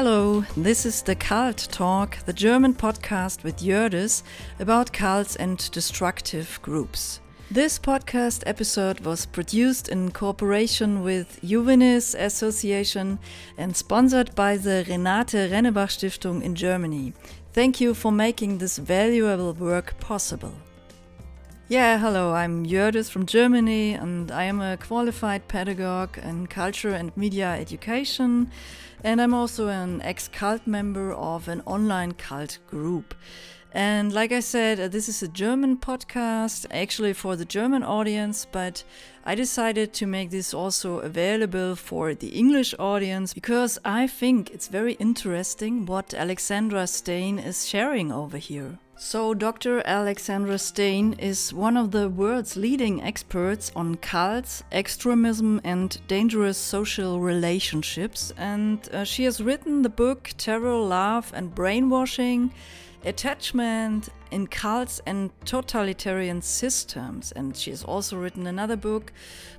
Hello, this is the Cult Talk, the German podcast with Jördis about cults and destructive groups. This podcast episode was produced in cooperation with iuvenes Association and sponsored by the Renate Rennebach Stiftung in Germany. Thank you for making this valuable work possible. Yeah, hello, I'm Jördis from Germany and I am a qualified pedagogue in culture and media education and I'm also an ex cult member of an online cult group. And like I said, uh, this is a German podcast, actually for the German audience, but I decided to make this also available for the English audience because I think it's very interesting what Alexandra Stein is sharing over here. So, Dr. Alexandra Stein is one of the world's leading experts on cults, extremism, and dangerous social relationships, and uh, she has written the book Terror, Love, and Brainwashing attachment in cults and totalitarian systems. And she has also written another book,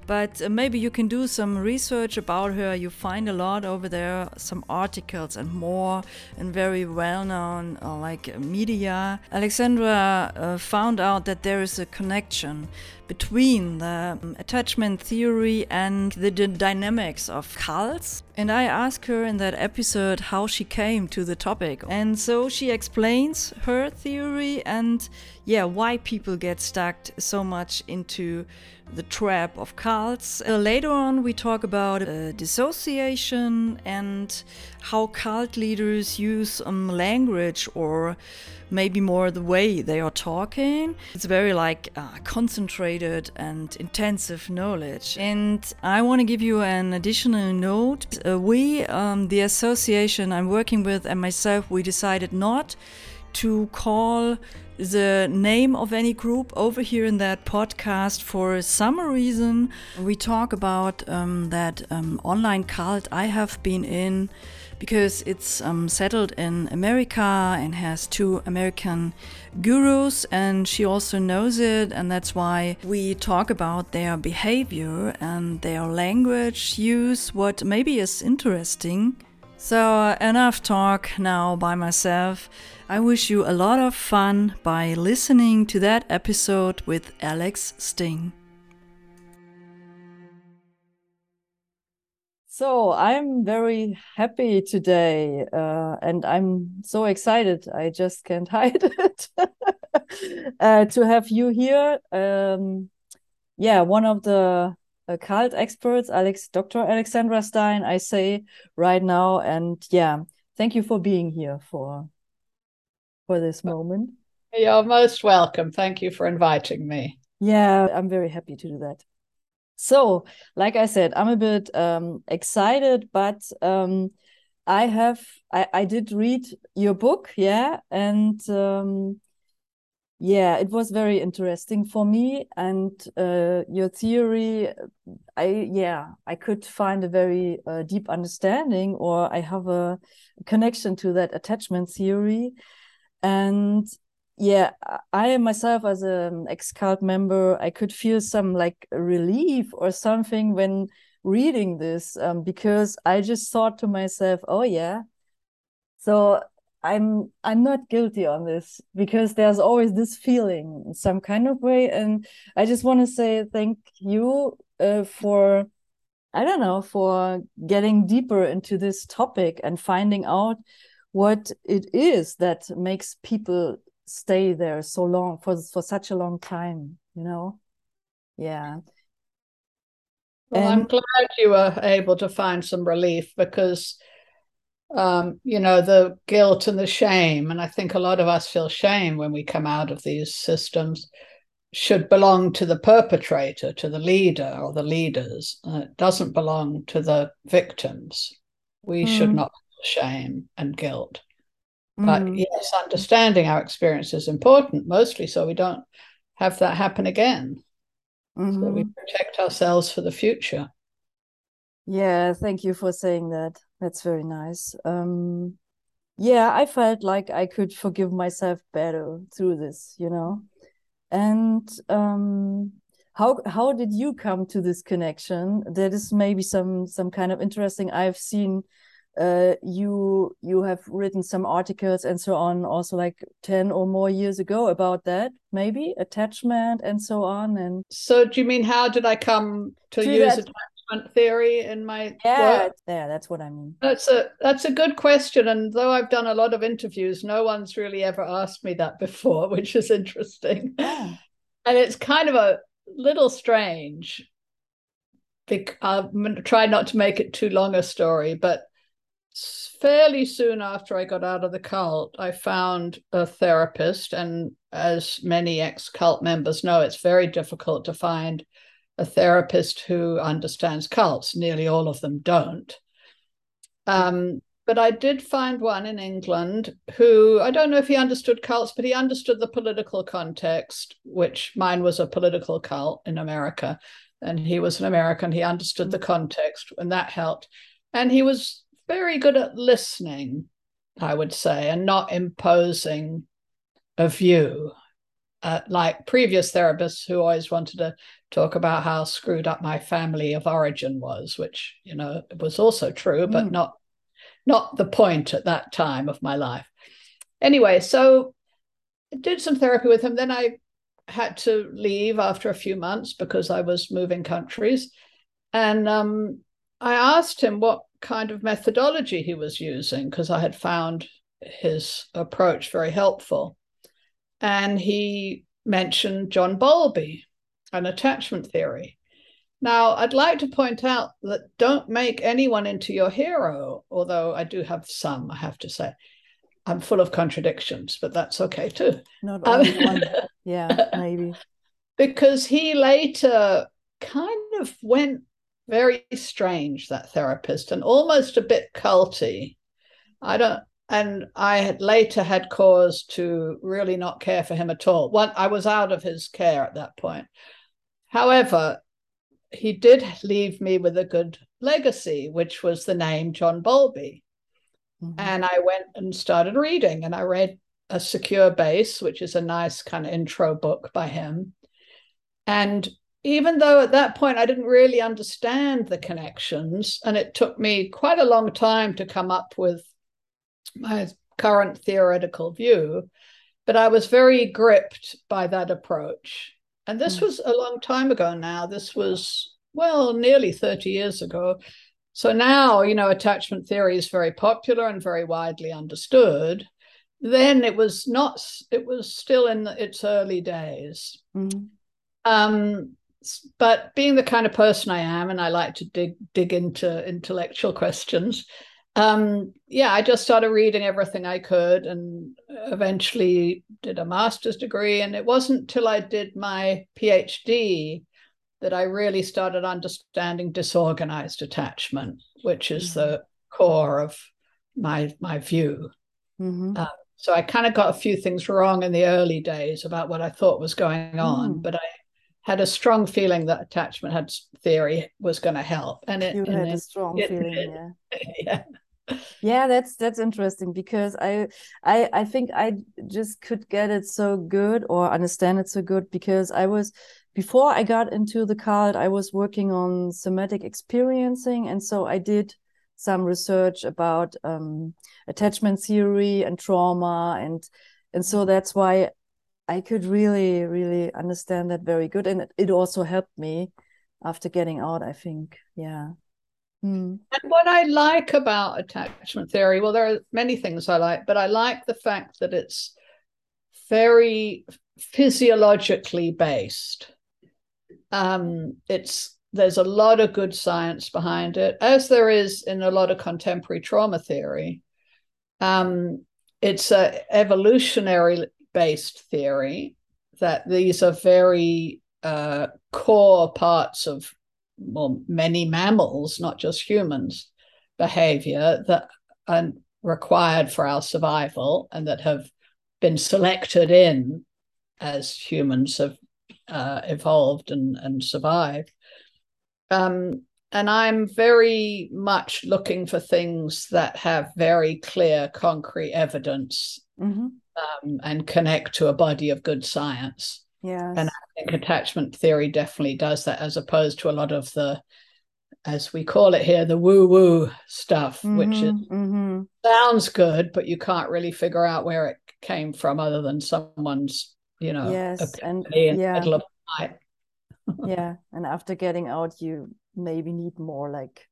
but uh, maybe you can do some research about her. You find a lot over there, some articles and more, and very well known uh, like media. Alexandra uh, found out that there is a connection between the um, attachment theory and the, the dynamics of cults. And I asked her in that episode how she came to the topic. And so she explains her theory and, yeah, why people get stuck so much into the trap of cults. Uh, later on, we talk about uh, dissociation and how cult leaders use um, language or maybe more the way they are talking. It's very like uh, concentrated and intensive knowledge. And I want to give you an additional note. Uh, we, um, the association I'm working with, and myself, we decided not to call the name of any group over here in that podcast for some reason. We talk about um, that um, online cult I have been in because it's um, settled in America and has two American gurus, and she also knows it, and that's why we talk about their behavior and their language use, what maybe is interesting. So, enough talk now by myself. I wish you a lot of fun by listening to that episode with Alex Stein. So I'm very happy today, uh, and I'm so excited. I just can't hide it uh, to have you here. Um, yeah, one of the cult experts, Alex, Dr. Alexandra Stein. I say right now, and yeah, thank you for being here for for this moment. You're most welcome. Thank you for inviting me. Yeah, I'm very happy to do that. So, like I said, I'm a bit um, excited, but um, I have I, I did read your book, yeah, and um, yeah, it was very interesting for me. And uh, your theory, I yeah, I could find a very uh, deep understanding, or I have a connection to that attachment theory, and yeah i myself as an ex cult member i could feel some like relief or something when reading this um, because i just thought to myself oh yeah so i'm i'm not guilty on this because there's always this feeling in some kind of way. And i just want to say thank you uh, for i don't know for getting deeper into this topic and finding out what it is that makes people stay there so long for for such a long time you know? Yeah. Well and, i'm glad you were able to find some relief because um, you know the guilt and the shame and i think a lot of us feel shame when we come out of these systems should belong to the perpetrator to the leader or the leaders uh, it doesn't belong to the victims we mm. should not feel shame and guilt but mm. yes, understanding our experience is important, mostly so we don't have that happen again. Mm-hmm. So we mm-hmm. protect ourselves for the future. Yeah, thank you for saying that. That's very nice. Um, yeah, I felt like I could forgive myself better through this, you know. And um, how how did you come to this connection? That is maybe some some kind of interesting. I've seen uh, you you have written some articles and so on also like 10 or more years ago about that maybe attachment and so on and so do you mean how did i come to, to use that... attachment theory in my yeah work? yeah that's what i mean that's a that's a good question and though i've done a lot of interviews no one's really ever asked me that before which is interesting yeah. and it's kind of a little strange I'm going to try not to make it too long a story, but fairly soon after I got out of the cult, I found a therapist. And as many ex cult members know, it's very difficult to find a therapist who understands cults. Nearly all of them don't. Um, but I did find one in England who I don't know if he understood cults, but he understood the political context, which mine was a political cult in America. And he was an American. He understood the context, and that helped. And he was very good at listening, I would say, and not imposing a view. Uh, like previous therapists who always wanted to talk about how screwed up my family of origin was, which you know was also true, but mm. not not the point at that time of my life. Anyway, so I did some therapy with him. Then I had to leave after a few months because I was moving countries, and um, I asked him what kind of methodology he was using because I had found his approach very helpful. And he mentioned John Bowlby and attachment theory. Now, I'd like to point out that don't make anyone into your hero, although I do have some, I have to say. I'm full of contradictions, but that's okay too. Not only um, one. Yeah, maybe. Because he later kind of went very strange that therapist and almost a bit culty i don't and i had later had cause to really not care for him at all. One i was out of his care at that point. However he did leave me with a good legacy which was the name john bowlby. Mm-hmm. and i went and started reading and i read a secure base which is a nice kind of intro book by him. And even though at that point I didn't really understand the connections, and it took me quite a long time to come up with my current theoretical view, but I was very gripped by that approach. And this mm. was a long time ago now. This was, well, nearly 30 years ago. So now, you know, attachment theory is very popular and very widely understood. Then it was not, it was still in its early days. Mm. Um, but being the kind of person I am, and I like to dig dig into intellectual questions, um, yeah, I just started reading everything I could, and eventually did a master's degree. And it wasn't till I did my PhD that I really started understanding disorganized attachment, which is mm-hmm. the core of my my view. Mm-hmm. Uh, so I kind of got a few things wrong in the early days about what I thought was going on, mm. but I had a strong feeling that attachment had theory was going to help, and it you had it, a strong it, feeling, yeah. yeah. Yeah that's that's interesting because I, I i think i just could get it so good or understand it so good because i was before i got into the cult i was working on somatic experiencing and so i did some research about um, attachment theory and trauma and and so that's why I could really, really understand that very good. And it also helped me after getting out, I think. Yeah. Hmm. And what I like about attachment theory, well, there are many things I like, but I like the fact that it's very physiologically based. Um, it's there's a lot of good science behind it, as there is in a lot of contemporary trauma theory. Um, it's a evolutionary based theory that these are very uh, core parts of well, many mammals, not just humans, behavior that are required for our survival and that have been selected in as humans have uh, evolved and, and survived. Um, and I'm very much looking for things that have very clear, concrete evidence mm-hmm um, and connect to a body of good science. Yeah. And I think attachment theory definitely does that, as opposed to a lot of the, as we call it here, the woo woo stuff, mm-hmm, which is, mm-hmm. sounds good, but you can't really figure out where it came from other than someone's, you know, yes, and yeah. yeah. And after getting out, you maybe need more like,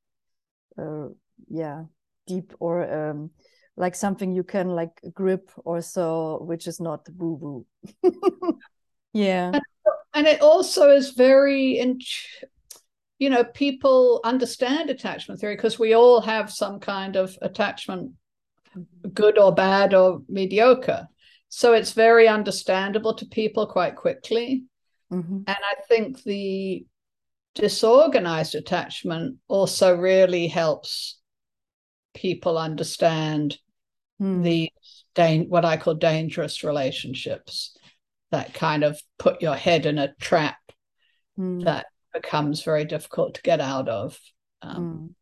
uh, yeah, deep or um, like something you can like grip or so, which is not woo woo. yeah. And, and, it also is very, in, you know, people understand attachment theory because we all have some kind of attachment, good or bad or mediocre. So it's very understandable to people quite quickly. Mm-hmm. And I think the disorganized attachment also really helps people understand mm. the what I call dangerous relationships that kind of put your head in a trap mm. that becomes very difficult to get out of. Um, mm.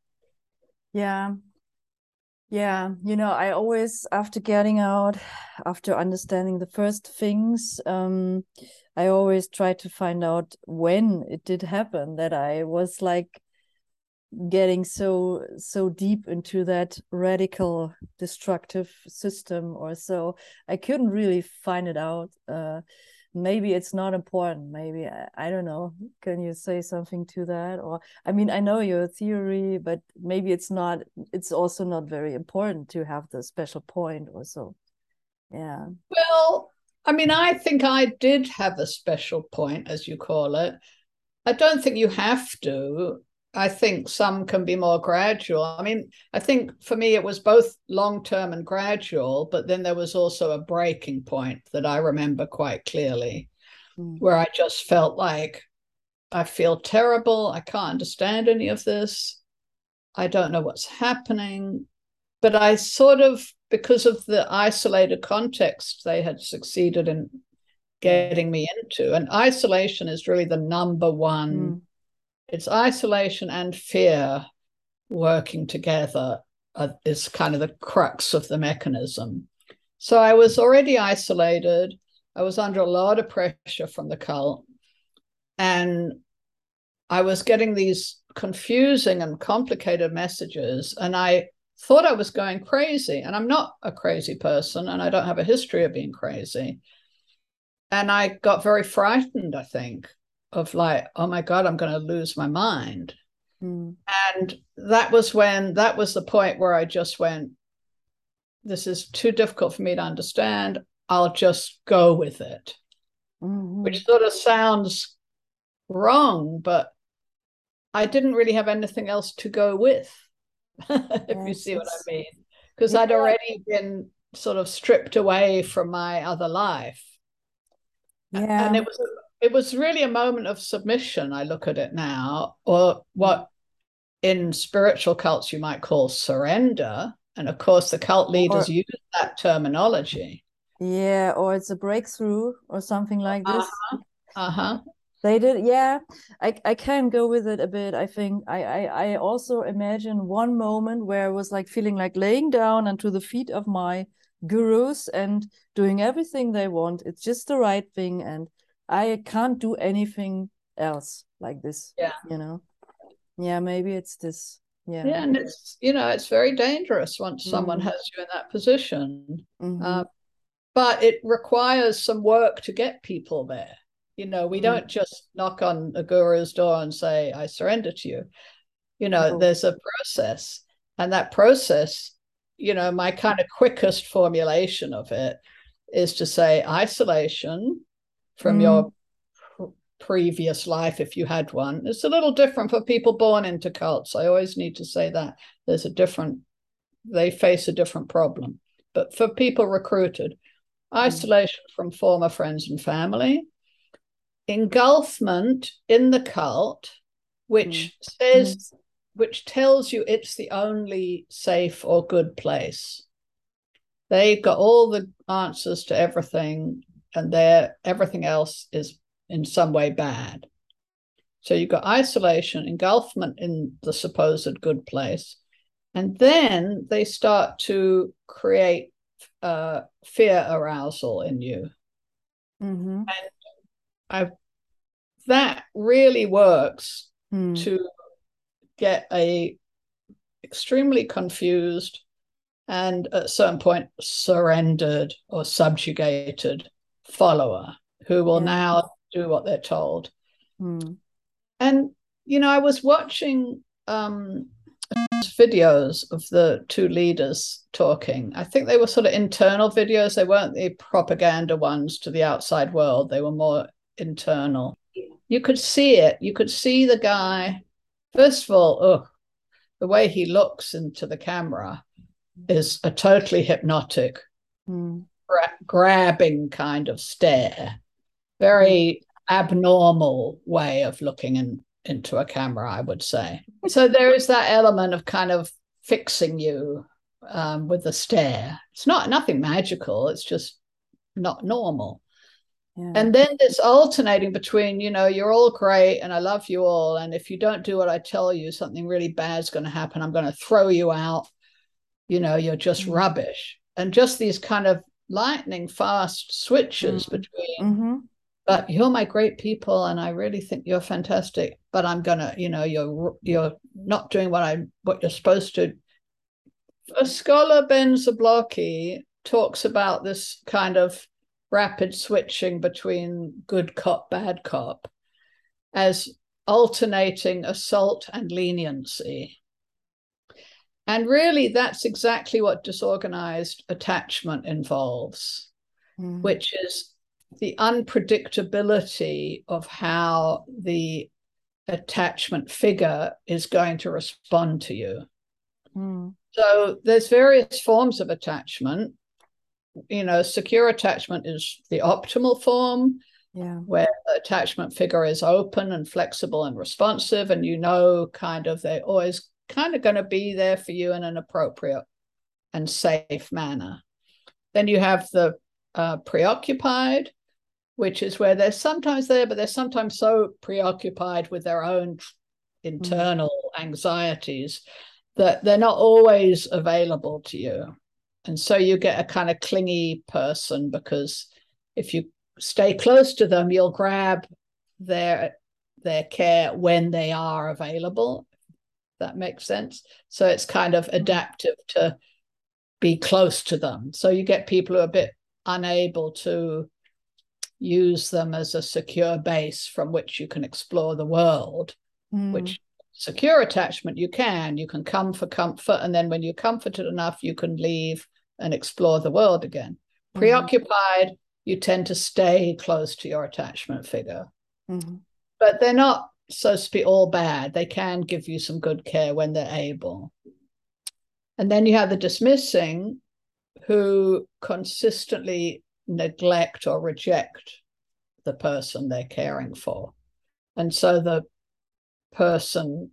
Yeah. Yeah. You know, I always, after getting out, after understanding the first things, um, I always try to find out when it did happen that I was like getting so so deep into that radical destructive system or so i couldn't really find it out uh maybe it's not important maybe I, I, don't know. Can you say something to that? Or i mean i know your theory but maybe it's not it's also not very important to have the special point or so. Yeah. Well i mean i think i did have a special point as you call it. I don't think you have to I think some can be more gradual. I mean, I think for me it was both long term and gradual, but then there was also a breaking point that I remember quite clearly mm. where I just felt like I feel terrible. I can't understand any of this. I don't know what's happening. But I sort of, because of the isolated context they had succeeded in getting me into, and isolation is really the number one. Mm it's isolation and fear working together uh, is kind of the crux of the mechanism. So I was already isolated. I was under a lot of pressure from the cult. And I was getting these confusing and complicated messages. And I thought I was going crazy. And I'm not a crazy person, and I don't have a history of being crazy. And I got very frightened, I think, of like, oh my God, I'm going to lose my mind. Mm. And that was when, that was the point where I just went, this is too difficult for me to understand. I'll just go with it, mm-hmm. which sort of sounds wrong, but I didn't really have anything else to go with, if you see what I mean. Because yeah. I'd already been sort of stripped away from my other life. Yeah. And it was it was really a moment of submission. I look at it now, or what in spiritual cults you might call surrender. And of course, the cult leaders or, use that terminology. Yeah, or it's a breakthrough or something like this. Uh-huh. uh-huh. They did, yeah. I, I can go with it a bit. I think I, I I also imagine one moment where I was like feeling like laying down onto the feet of my gurus and doing everything they want. It's just the right thing, and I can't do anything else like this. Yeah. You know? Yeah, maybe it's this. Yeah. Yeah. And it's, you know, it's very dangerous once mm-hmm. someone has you in that position. Mm-hmm. Uh, but it requires some work to get people there. You know, we mm-hmm. don't just knock on a guru's door and say, I surrender to you. You know, no. there's a process. And that process, you know, my kind of quickest formulation of it is to say isolation, from mm. your pr- previous life if you had one. It's a little different for people born into cults. I always need to say that there's a different, they face a different problem. But for people recruited, mm. isolation from former friends and family, engulfment in the cult, which mm. says, mm. which tells you it's the only safe or good place. They've got all the answers to everything and there everything else is in some way bad. So you've got isolation, engulfment in the supposed good place. And then they start to create uh, fear arousal in you. Mm-hmm. And I that really works Mm. to get a extremely confused and at a certain point surrendered or subjugated follower who will Yeah. now do what they're told. Mm. And you know, I was watching um videos of the two leaders talking. I think they were sort of internal videos. They weren't the propaganda ones to the outside world. They were more internal. You could see it. You could see the guy. First of all, oh, the way he looks into the camera is a totally hypnotic, Mm. Gra- grabbing kind of stare. Very abnormal way of looking in, into a camera, I would say. So there is that element of kind of fixing you um, with the stare. It's not nothing magical. It's just not normal. Yeah. And then this alternating between, you know, you're all great and I love you all. And if you don't do what I tell you, something really bad's going to happen. I'm going to throw you out. You know, you're just Mhm. rubbish. And just these kind of lightning fast switches Mhm. between, Mhm. but you're my great people and I really think you're fantastic. But I'm gonna, you know, you're you're not doing what I what you're supposed to. A scholar Ben Zablocki talks about this kind of rapid switching between good cop, bad cop as alternating assault and leniency. And really, that's exactly what disorganized attachment involves, Mm. which is the unpredictability of how the attachment figure is going to respond to you. Mm. So there's various forms of attachment. You know, secure attachment is the optimal form Yeah. where the attachment figure is open and flexible and responsive, and you know, kind of, they're always kind of going to be there for you in an appropriate and safe manner. Then you have the uh, preoccupied, which is where they're sometimes there, but they're sometimes so preoccupied with their own internal anxieties that they're not always available to you. And so you get a kind of clingy person because if you stay close to them, you'll grab their their care when they are available. That makes sense. So it's kind of adaptive to be close to them. So you get people who are a bit unable to use them as a secure base from which you can explore the world, Mm. which secure attachment you can. You can come for comfort. And then when you're comforted enough, you can leave and explore the world again. Mhm. Preoccupied, you tend to stay close to your attachment figure. Mhm. But they're not so to speak all bad. They can give you some good care when they're able. And then you have the dismissing who consistently neglect or reject the person they're caring for. And so the person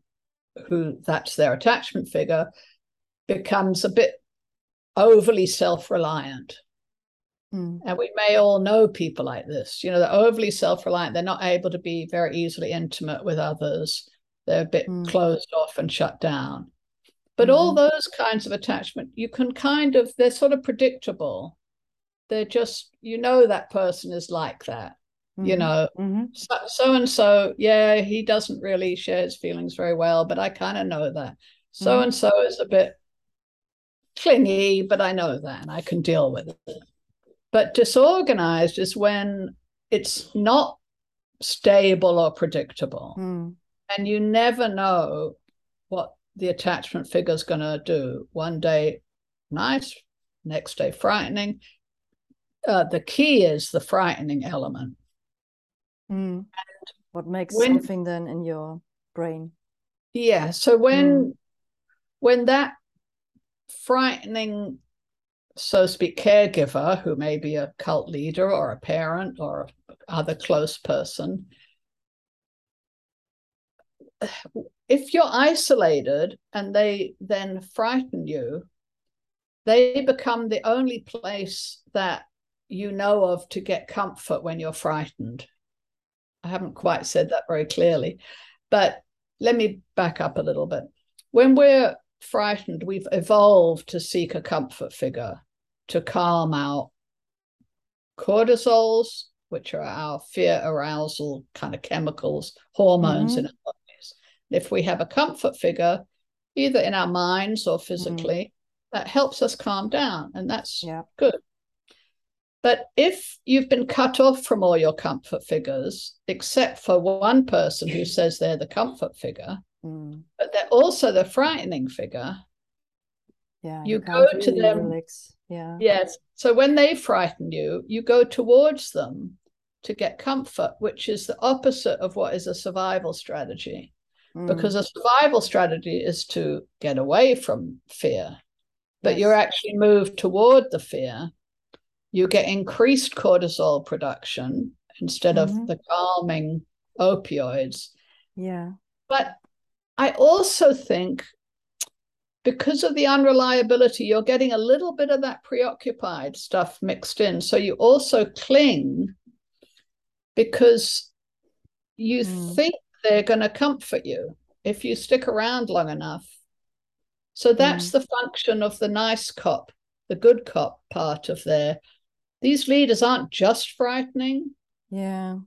who that's their attachment figure becomes a bit overly self reliant. Mm. And we may all know people like this. You know, they're overly self reliant. They're not able to be very easily intimate with others. They're a bit Mm. closed off and shut down. But all Mhm. those kinds of attachment, you can kind of, they're sort of predictable. They're just, you know, that person is like that. You Mhm. know, Mhm. so and so, yeah, he doesn't really share his feelings very well, but I kind of know that. So and so is a bit clingy, but I know that and I can deal with it. But disorganized is when it's not stable or predictable, Mm. and you never know what the attachment figure is going to do. One day, nice, next day, frightening. Uh, the key is the frightening element. Mm. What makes when- something then in your brain? Yeah. So when when that frightening, so to speak, caregiver, who may be a cult leader or a parent or other close person, if you're isolated and they then frighten you, they become the only place that you know of to get comfort when you're frightened. I haven't quite said that very clearly, but let me back up a little bit. When we're frightened, we've evolved to seek a comfort figure to calm out cortisols, which are our fear arousal kind of chemicals, hormones mm-hmm. in our bodies. If we have a comfort figure, either in our minds or physically, mm-hmm. that helps us calm down. And that's yeah. good. But if you've been cut off from all your comfort figures, except for one person who says they're the comfort figure, mm. but they're also the frightening figure, yeah, you, you go to them. Relax. Yeah. Yes. So when they frighten you, you go towards them to get comfort, which is the opposite of what is a survival strategy. Mm. Because a survival strategy is to get away from fear, but yes. you're actually moved toward the fear you get increased cortisol production instead mm-hmm. of the calming opioids. Yeah. But I also think because of the unreliability, you're getting a little bit of that preoccupied stuff mixed in. So you also cling because you mm. think they're going to comfort you if you stick around long enough. So that's mm. the function of the nice cop, the good cop part of their these leaders aren't just frightening. Yeah.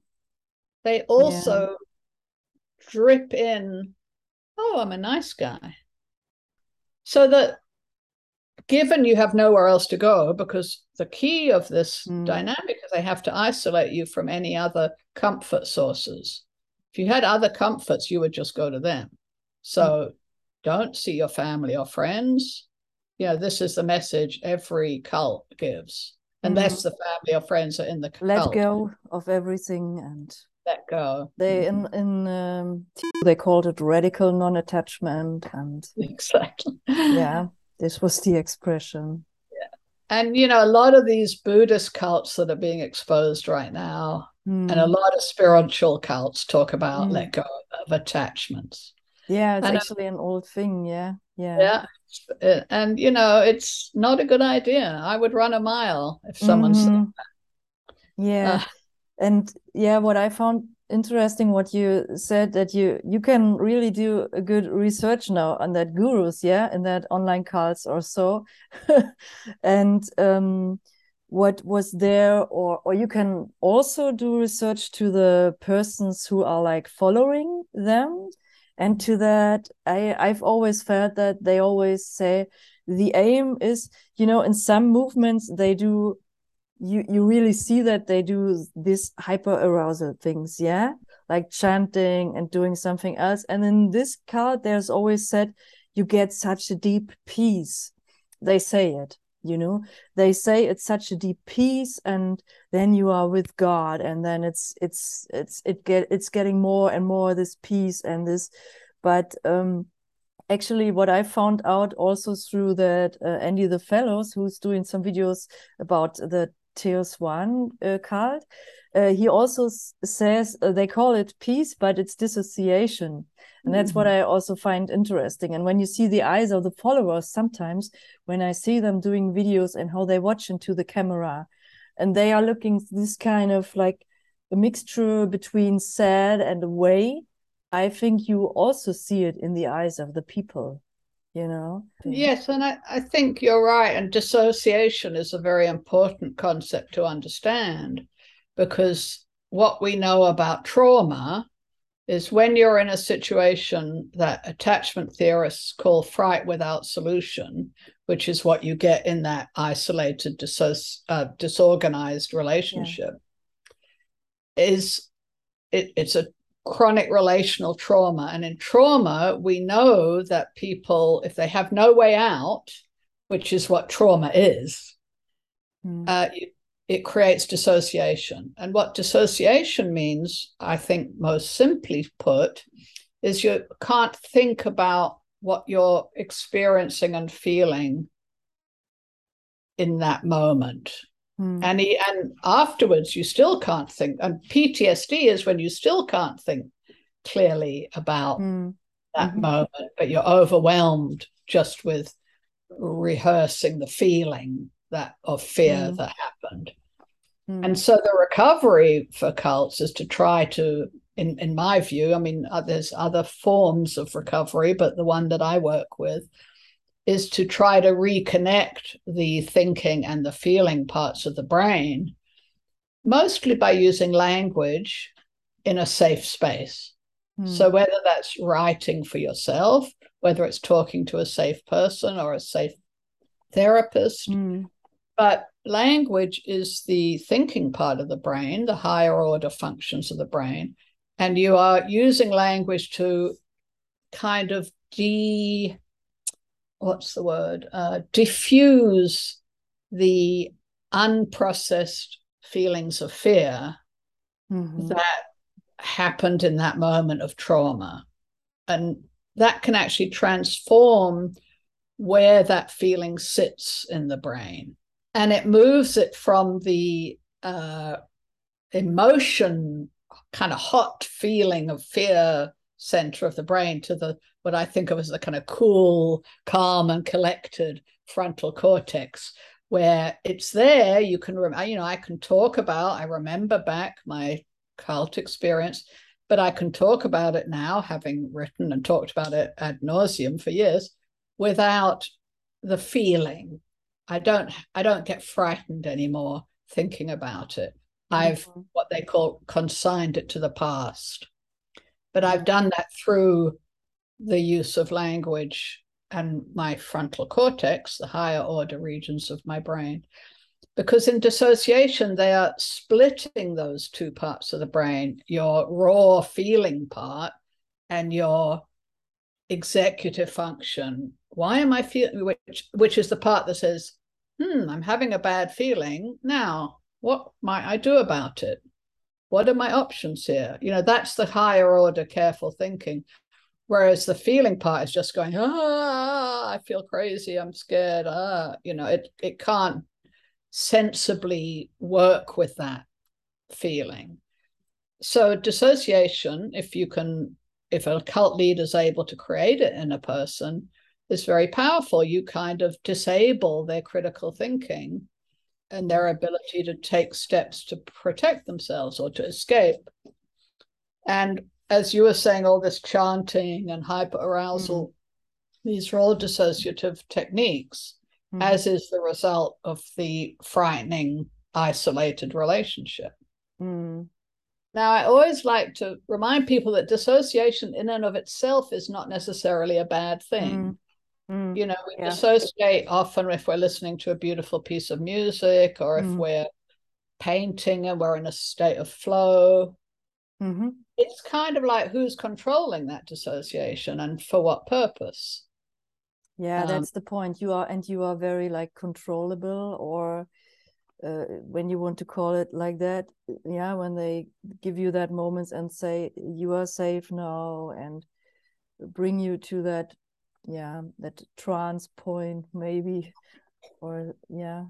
They also yeah. drip in, oh, I'm a nice guy. So that given you have nowhere else to go, because the key of this mm. dynamic is they have to isolate you from any other comfort sources. If you had other comforts, you would just go to them. So mm. don't see your family or friends. You know, this is the message every cult gives unless mm-hmm. the family or friends are in the cult. let go of everything and let go they mm-hmm. in in um, they called it radical non-attachment and exactly. Yeah this was the expression. Yeah. And you know a lot of these buddhist cults that are being exposed right now mm. and a lot of spiritual cults talk about mm. let go of attachments. Yeah it's and, uh, actually an old thing yeah yeah. Yeah uh, and you know it's not a good idea. I would run a mile if someone mm-hmm. said yeah. Uh, and yeah what i found interesting what you said that you you can really do a good research now on that gurus yeah in that online cults or so. And um what was there or or you can also do research to the persons who are like following them. And to that i i've always felt that they always say the aim is you know in some movements they do you you really see that they do this hyper arousal things yeah? Like chanting and doing something else. And in this card there's always said you get such a deep peace. They say it you know? They say it's such a deep peace and then you are with god and then it's it's it's it get it's getting more and more this peace and this. But um actually what i found out also through that uh, andy the fellows who's doing some videos about the Teos one uh, card uh, he also says uh, they call it peace but it's dissociation. And that's what mm-hmm. i also find interesting. And when you see the eyes of the followers sometimes when i see them doing videos and how they watch into the camera and they are looking this kind of like a mixture between sad and away i think you also see it in the eyes of the people you know yes and I, I think you're right and dissociation is a very important concept to understand because what we know about trauma is when you're in a situation that attachment theorists call fright without solution, which is what you get in that isolated, diso- uh, disorganized relationship, yeah. is it, it's a chronic relational trauma. And in trauma, we know that people, if they have no way out, which is what trauma is, mm. uh, it creates dissociation. And what dissociation means, I think, most simply put, is you can't think about what you're experiencing and feeling in that moment. Mm. And, he, and afterwards, you still can't think. And PTSD is when you still can't think clearly about mm. that mm-hmm. moment, but you're overwhelmed just with rehearsing the feeling that of fear mm. that happened. Mm. And so the recovery for cults is to try to, in, in my view, I mean, uh, there's other forms of recovery, but the one that I work with is to try to reconnect the thinking and the feeling parts of the brain mostly by using language in a safe space. Mm. So, whether that's writing for yourself, whether it's talking to a safe person or a safe therapist, mm. but language is the thinking part of the brain, the higher order functions of the brain. And you are using language to kind of de what's the word uh, diffuse the unprocessed feelings of fear mm-hmm. that happened in that moment of trauma and that can actually transform where that feeling sits in the brain and it moves it from the uh, emotion kind of hot feeling of fear center of the brain to the what I think of as the kind of cool, calm, and collected frontal cortex, where it's there. You can, you know, I can talk about. I remember back my cult experience, but I can talk about it now, having written and talked about it ad nauseum for years, without the feeling. I don't. I don't get frightened anymore thinking about it. I've mm-hmm. what they call consigned it to the past. But I've done that through the use of language and my frontal cortex, the higher order regions of my brain. Because in dissociation, they are splitting those two parts of the brain your raw feeling part and your executive function. Why am I feeling, which, which is the part that says, hmm, I'm having a bad feeling. Now, what might I do about it? What are my options here? You know, that's the higher order careful thinking. Whereas the feeling part is just going, ah, I feel crazy, I'm scared. Ah, you know, it it can't sensibly work with that feeling. So dissociation, if you can, if a cult leader is able to create it in a person, is very powerful. You kind of disable their critical thinking and their ability to take steps to protect themselves or to escape. And as you were saying, all this chanting and hyperarousal, mm-hmm. these are all dissociative techniques, mm-hmm. as is the result of the frightening, isolated relationship. Mm. Now, I always like to remind people that dissociation in and of itself is not necessarily a bad thing. Mm. Mm. You know, we yeah. dissociate often if we're listening to a beautiful piece of music or if mm. we're painting and we're in a state of flow. Mm-hmm it's kind of like who's controlling that dissociation and for what purpose? Yeah um, that's the point. You are and you are very like controllable or uh, when you want to call it like that yeah when they give you that moments and say you are safe now and bring you to that yeah that trance point maybe or yeah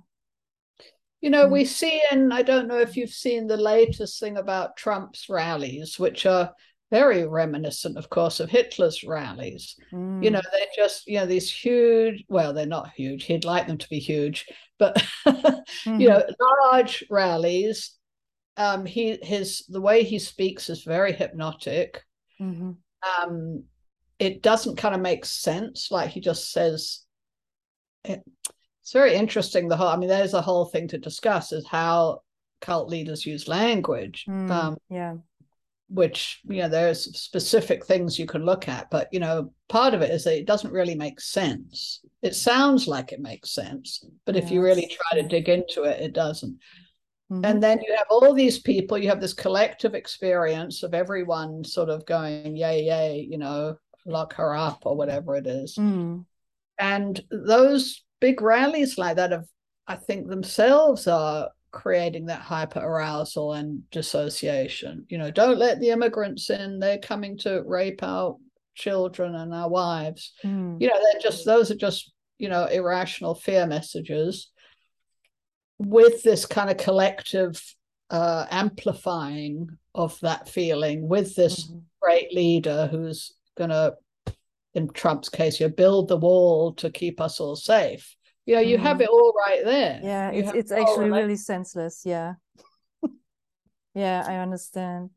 you know, mm. we see, and I don't know if you've seen the latest thing about Trump's rallies, which are very reminiscent, of course, of Hitler's rallies. Mm. You know, mm. they're just, you know, these huge, well, they're not huge. He'd like them to be huge, but, mm-hmm. you know, large rallies. Um, he, his, the way he speaks is very hypnotic. Mm-hmm. Um, it doesn't kind of make sense. Like he just says, it, it's very interesting. The whole, I mean, there's a whole thing to discuss is how cult leaders use language. Mm, um, yeah. Which, you know, there's specific things you can look at, but, you know, part of it is that it doesn't really make sense. It sounds like it makes sense, but yes. if you really try to dig into it, it doesn't. Mm-hmm. And then you have all these people, you have this collective experience of everyone sort of going, yay, yay, you know, lock her up or whatever it is. Mm. And those big rallies like that of I think themselves are creating that hyper arousal and dissociation. You know, don't let the immigrants in, they're coming to rape our children and our wives. Mm. You know, they're just those are just, you know, irrational fear messages with this kind of collective uh, amplifying of that feeling with this mm-hmm. great leader who's going to in Trump's case, you build the wall to keep us all safe. You know, you mm. have it all right there. Yeah, you it's, it's actually really senseless. Yeah. yeah, I understand.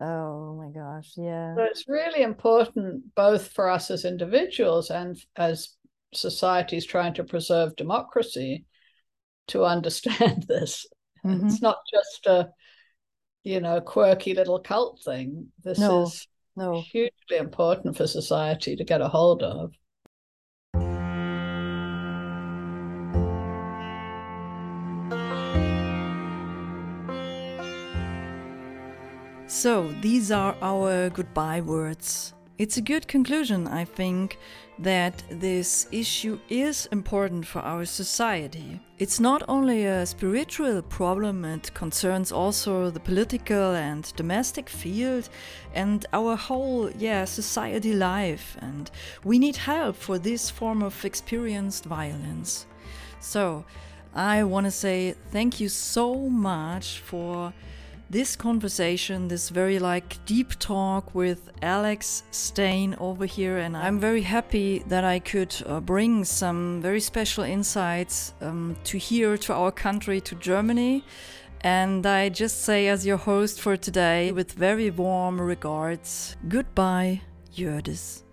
Oh my gosh. Yeah. So it's really important both for us as individuals and as societies trying to preserve democracy to understand this. Mm-hmm. It's not just a, you know, quirky little cult thing. This no, is no. hugely important for society to get a hold of. So, these are our goodbye words. It's a good conclusion, I think, that this issue is important for our society. It's not only a spiritual problem, it concerns also the political and domestic field and our whole, yeah, society life. And we need help for this form of experienced violence. So, I want to say thank you so much for this conversation, this very like deep talk with Alex Stein over here, and I'm very happy that I could uh, bring some very special insights um, to here, to our country, to Germany. And I just say, as your host for today, with very warm regards, goodbye, Jördis.